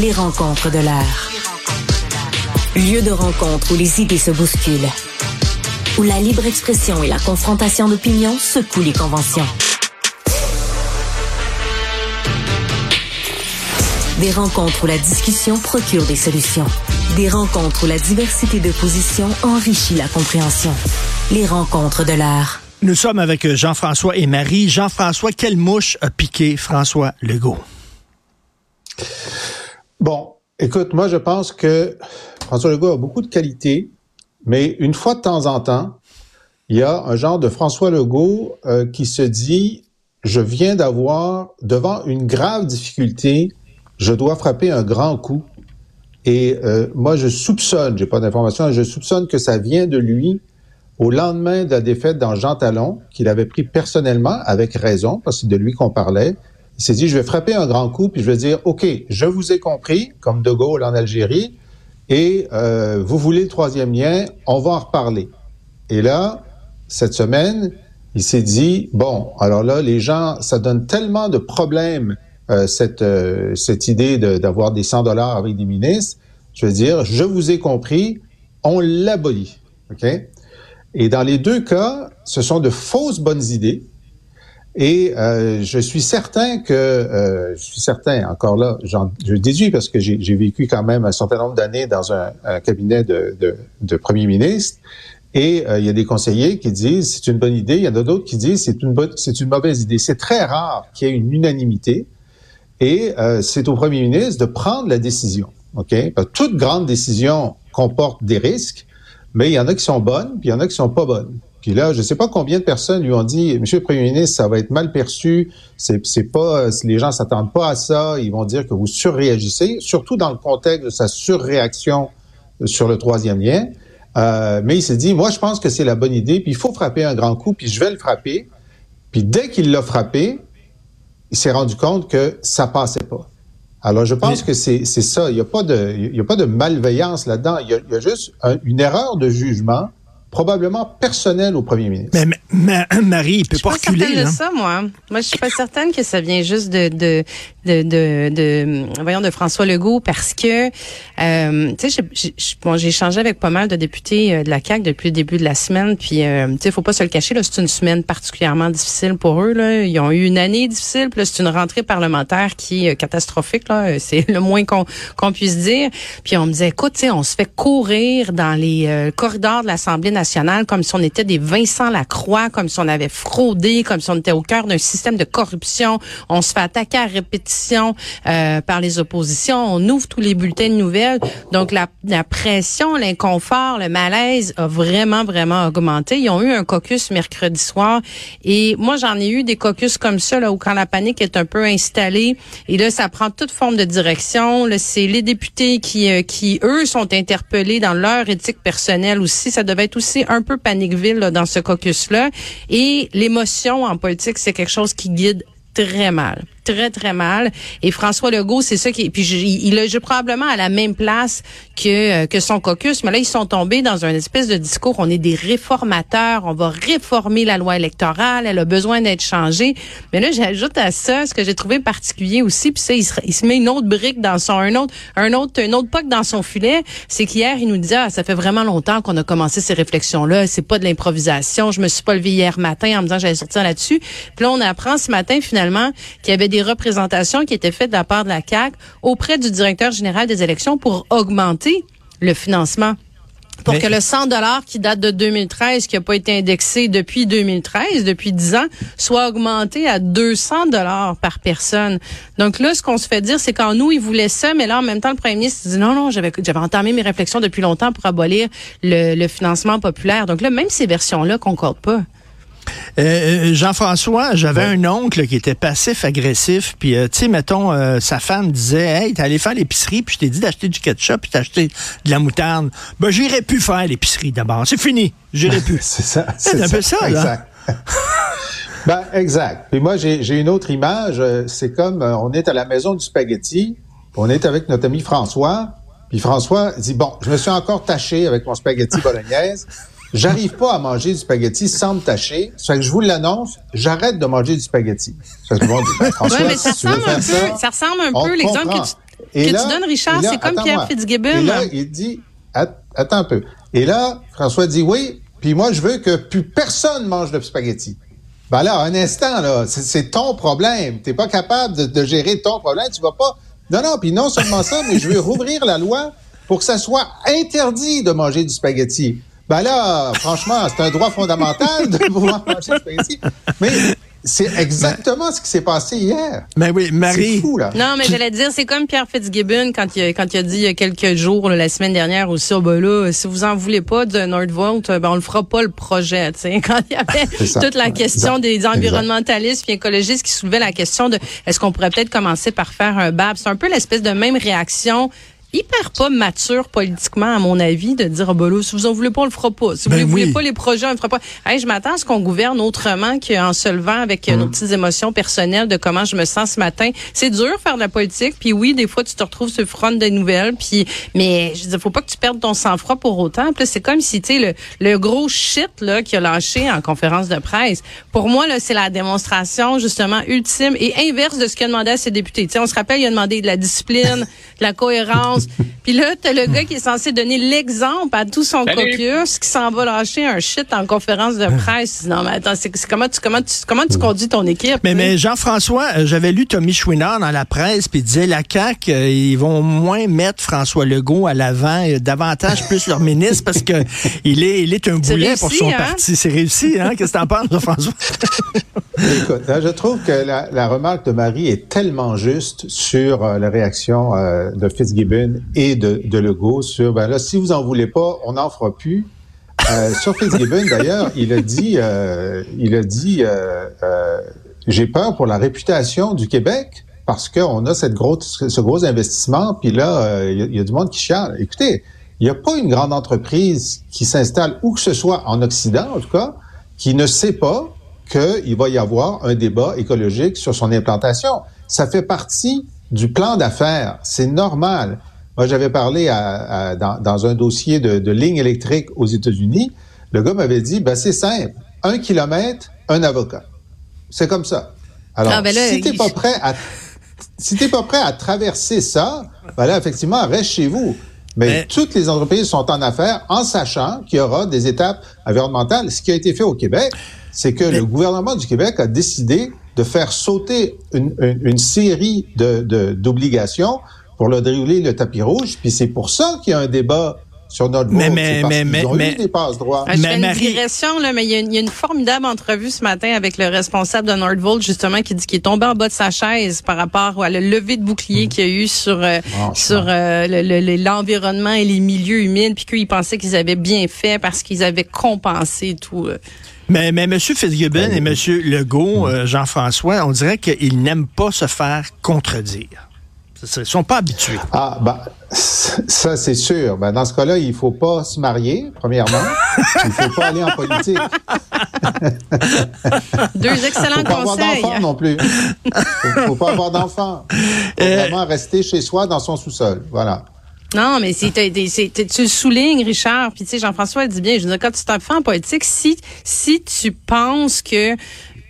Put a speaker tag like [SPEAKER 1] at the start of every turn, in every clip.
[SPEAKER 1] Les rencontres de l'art. Lieu de rencontre où les idées se bousculent. Où la libre expression et la confrontation d'opinions secouent les conventions. Des rencontres où la discussion procure des solutions. Des rencontres où la diversité de positions enrichit la compréhension. Les rencontres de l'art.
[SPEAKER 2] Nous sommes avec Jean-François et Marie. Jean-François, quelle mouche a piqué François Legault?
[SPEAKER 3] Bon, écoute, moi je pense que François Legault a beaucoup de qualités, mais une fois de temps en temps, il y a un genre de François Legault euh, qui se dit, je viens d'avoir, devant une grave difficulté, je dois frapper un grand coup. Et euh, moi, je soupçonne, j'ai pas d'informations, je soupçonne que ça vient de lui au lendemain de la défaite dans Jean Talon, qu'il avait pris personnellement, avec raison, parce que c'est de lui qu'on parlait. Il s'est dit, je vais frapper un grand coup, puis je vais dire, OK, je vous ai compris, comme De Gaulle en Algérie, et euh, vous voulez le troisième lien, on va en reparler. Et là, cette semaine, il s'est dit, bon, alors là, les gens, ça donne tellement de problèmes, euh, cette, euh, cette idée d'avoir des 100 dollars avec des ministres, je veux dire, je vous ai compris, on l'abolit. OK? Et dans les deux cas, ce sont de fausses bonnes idées. Et euh, je suis certain que, euh, je suis certain, encore là, je déduis parce que j'ai vécu quand même un certain nombre d'années dans un, cabinet de, de, de, premier ministre, et euh, il y a des conseillers qui disent c'est une bonne idée, il y en a d'autres qui disent c'est une bonne, c'est une mauvaise idée. C'est très rare qu'il y ait une unanimité, et euh, c'est au premier ministre de prendre la décision. Ok, toute grande décision comporte des risques mais il y en a qui sont bonnes, puis il y en a qui sont pas bonnes. Puis là, je ne sais pas combien de personnes lui ont dit, Monsieur le Premier ministre, ça va être mal perçu, c'est, pas, les gens s'attendent pas à ça, ils vont dire que vous surréagissez, surtout dans le contexte de sa surréaction sur le troisième lien. Euh, mais il s'est dit, moi, je pense que c'est la bonne idée, puis il faut frapper un grand coup, puis je vais le frapper. Puis dès qu'il l'a frappé, il s'est rendu compte que ça passait pas. Alors, je pense que c'est ça. Il n'y a, pas de, il y a pas de malveillance là-dedans. Il, y a juste une erreur de jugement probablement personnel au premier ministre.
[SPEAKER 2] Mais, Marie, il peut pas reculer.
[SPEAKER 4] Je suis pas certaine de ça, moi. Moi, je suis pas certaine que ça vient juste de de de de, de voyons de François Legault parce que euh, tu sais, j'ai bon, j'ai échangé avec pas mal de députés euh, de la CAC depuis le début de la semaine, puis euh, tu sais, faut pas se le cacher là, c'est une semaine particulièrement difficile pour eux là. Ils ont eu une année difficile, puis c'est une rentrée parlementaire qui est catastrophique là. C'est le moins qu'on qu'on puisse dire. Puis on me disait, écoute, tu sais, on se fait courir dans les corridors de l'Assemblée comme si on était des Vincent Lacroix, comme si on avait fraudé, comme si on était au cœur d'un système de corruption. On se fait attaquer à répétition euh, par les oppositions. On ouvre tous les bulletins de nouvelles. Donc la, la pression, l'inconfort, le malaise a vraiment, vraiment augmenté. Ils ont eu un caucus mercredi soir et moi j'en ai eu des caucus comme ça là où quand la panique est un peu installée et là ça prend toute forme de direction. Là c'est les députés qui euh, qui eux sont interpellés dans leur éthique personnelle aussi. Ça devait être aussi c'est un peu paniqueville là, dans ce caucus-là. Et l'émotion en politique, c'est quelque chose qui guide très mal très, très mal. Et François Legault, c'est ça qui... Puis il est probablement à la même place que, euh, que son caucus, mais là, ils sont tombés dans un espèce de discours, on est des réformateurs, on va réformer la loi électorale, elle a besoin d'être changée. Mais là, j'ajoute à ça ce que j'ai trouvé particulier aussi, puis ça, il se, met une autre brique dans son... un autre un autre un autre poc dans son filet, c'est qu'hier, il nous disait, ah, ça fait vraiment longtemps qu'on a commencé ces réflexions-là, c'est pas de l'improvisation, je me suis pas levé hier matin en me disant j'allais sortir là-dessus. Puis là, on apprend ce matin, finalement, qu'il y avait des représentations qui étaient faites de la part de la CAC auprès du directeur général des élections pour augmenter le financement pour que le 100 dollars qui date de 2013, qui n'a pas été indexé depuis 2013, depuis 10 ans, soit augmenté à 200 dollars par personne. Donc là, ce qu'on se fait dire, c'est qu'en nous, ils voulaient ça, mais là, en même temps, le premier ministre dit non, non, j'avais, j'avais entamé mes réflexions depuis longtemps pour abolir le, le financement populaire. Donc là, même ces versions-là concordent pas.
[SPEAKER 2] Euh, euh, Jean-François, j'avais un oncle qui était passif-agressif, puis euh, tu sais, mettons, sa femme disait, hey, t'es allé faire l'épicerie, puis je t'ai dit d'acheter du ketchup, puis acheté de la moutarde. Ben, j'irais plus faire l'épicerie d'abord. C'est fini. J'irai plus.
[SPEAKER 3] c'est ça.
[SPEAKER 2] C'est un peu ça,
[SPEAKER 3] là. ben, exact. Puis moi, j'ai une autre image. C'est comme, on est à la maison du spaghetti, on est avec notre ami François, puis François dit, bon, je me suis encore taché avec mon spaghetti bolognaise. J'arrive pas à manger du spaghetti sans me tâcher. Ça que je vous l'annonce, j'arrête de manger du spaghetti. Ça que
[SPEAKER 4] ben, mais ça, ressemble un peu, ça, ressemble un peu l'exemple que tu que tu donnes, Richard, c'est comme Pierre Fitzgibbon.
[SPEAKER 3] Et là, il dit, attends un peu. Et là, François dit oui, puis moi, je veux que plus personne mange de spaghetti. Ben là, un instant, là, c'est ton problème. T'es pas capable de, de, gérer ton problème. Tu vas pas. Non, non, puis non seulement ça, mais je veux rouvrir la loi pour que ça soit interdit de manger du spaghetti. Ben là, franchement, c'est un droit fondamental de pouvoir manger spaghetti. Mais c'est exactement ce qui s'est passé hier.
[SPEAKER 2] Mais oui, Marie.
[SPEAKER 3] C'est fou, là.
[SPEAKER 4] Non, mais j'allais dire, c'est comme Pierre Fitzgibbon quand il, a, quand il a dit il y a quelques jours, la semaine dernière aussi, oh, ben là, si vous en voulez pas de Nordvolt, ben on le fera pas le projet, tu sais. Quand il y avait toute la question des environnementalistes et écologistes qui soulevaient la question de est-ce qu'on pourrait peut-être commencer par faire un BAB? C'est un peu l'espèce de même réaction hyper pas mature politiquement, à mon avis, de dire, oh, ben là, si vous en voulez pas, on le fera pas. Si vous ne ben voulez pas les projets, on le fera pas. Hey, je m'attends à ce qu'on gouverne autrement qu'en se levant avec euh, nos mm. petites émotions personnelles de comment je me sens ce matin. C'est dur faire de la politique, puis oui, des fois, tu te retrouves sur le front des nouvelles, puis, mais je dis, faut pas que tu perdes ton sang-froid pour autant. Puis c'est comme si, tu sais, le, le gros shit, là, qu'il a lâché en conférence de presse. Pour moi, là, c'est la démonstration, justement, ultime et inverse de ce qu'il a demandé à ses députés. Tu sais, on se rappelle, il a demandé de la discipline, de la cohérence, Puis là, t'as le gars qui est censé donner l'exemple à tout son caucus qui s'en va lâcher un shit en conférence de presse. Non, mais attends, c'est comment tu comment tu comment tu conduis ton équipe
[SPEAKER 2] Mais mais Jean-François, euh, j'avais lu Tommy Chouinard dans la presse puis il disait la CAQ, euh, ils vont moins mettre François Legault à l'avant, euh, davantage plus leur ministre parce que il est il est un boulet pour son
[SPEAKER 4] hein?
[SPEAKER 2] parti. C'est réussi, hein? Qu'est-ce que t'en penses, Jean-François?
[SPEAKER 3] Écoute, je trouve que la, la, remarque de Marie est tellement juste sur la réaction de Fitzgibbon et de, de Legault sur, ben là, si vous en voulez pas, on n'en fera plus. Euh, sur Fitzgibbon, d'ailleurs, il a dit, euh, il a dit, euh, j'ai peur pour la réputation du Québec parce qu'on a cette grosse, ce gros investissement, puis là, il y, a du monde qui chiale. Écoutez, il n'y a pas une grande entreprise qui s'installe où que ce soit en Occident, en tout cas, qui ne sait pas qu'il va y avoir un débat écologique sur son implantation. Ça fait partie du plan d'affaires. C'est normal. Moi, j'avais parlé à, dans, dans, un dossier de, de ligne électrique aux États-Unis. Le gars m'avait dit, ben, c'est simple. Un kilomètre, un avocat. C'est comme ça. Alors, ah, ben si t'es pas prêt à, si t'es pas prêt à traverser ça, ben là, effectivement, reste chez vous. Mais, toutes les entreprises sont en affaires en sachant qu'il y aura des étapes environnementales. Ce qui a été fait au Québec, c'est que le gouvernement du Québec a décidé de faire sauter une, une, une série d'obligations de, pour le dérouler le tapis rouge. Puis c'est pour ça qu'il y a un débat sur notre
[SPEAKER 2] mais, mais, mais, mais,
[SPEAKER 3] ont mais, eu des passe droits.
[SPEAKER 4] Ah, je fais une digression, là, mais il y, a une, il y, a une formidable entrevue ce matin avec le responsable de Nordvolt, justement, qui dit qu'il est tombé en bas de sa chaise par rapport à le lever de bouclier mmh. qu'il y a eu sur, euh, sur euh, l'environnement et les milieux humides, puis qu'il pensait qu'ils avaient bien fait parce qu'ils avaient compensé tout. Euh.
[SPEAKER 2] Mais, mais M. Fitzgibbon ben, et M. Legault, mmh. Jean-François, on dirait qu'ils n'aiment pas se faire contredire. Ils ne sont pas habitués.
[SPEAKER 3] Ah, ben, ça, c'est sûr. Ben, dans ce cas-là, il ne faut pas se marier, premièrement. il ne faut pas aller en politique.
[SPEAKER 4] Deux excellents
[SPEAKER 3] faut pas
[SPEAKER 4] conseils.
[SPEAKER 3] avoir d'enfants non plus. Il ne faut pas avoir d'enfants. Il faut vraiment rester chez soi dans son sous-sol. Voilà.
[SPEAKER 4] Non, mais c'est, tu le soulignes, Richard. Puis tu sais, Jean-François dit bien. Je veux dire, quand tu t'en fais en politique, si si tu penses que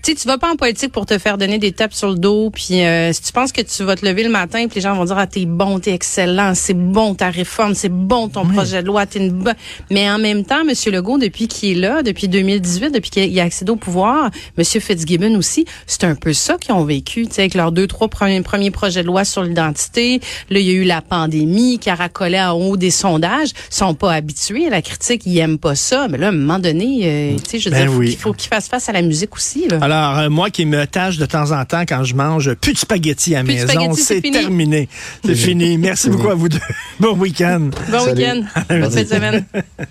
[SPEAKER 4] tu sais, tu vas pas en politique pour te faire donner des tapes sur le dos, puis euh, si tu penses que tu vas te lever le matin, puis les gens vont dire ah t'es bon, t'es excellent, c'est bon ta réforme, c'est bon ton projet de loi, t'es une bonne. Mais en même temps, Monsieur Legault, depuis qu'il est là, depuis 2018, depuis qu'il a accédé au pouvoir, Monsieur Fitzgibbon aussi, c'est un peu ça qu'ils ont vécu, tu sais, avec leurs deux trois premiers, premiers projets de loi sur l'identité. Là, il y a eu la pandémie qui a racolé en haut des sondages. Ils sont pas habitués à la critique, ils aiment pas ça. Mais là, à un moment donné, euh, tu sais, je veux ben dire, il faut qu'ils fassent face à la musique aussi. Là.
[SPEAKER 2] Alors, euh, moi qui me tâche de temps en temps quand je mange plus de spaghettis à la maison, c'est terminé. C'est fini. Merci beaucoup à vous deux. Bon week-end.
[SPEAKER 4] Bon week-end. Bonne semaine.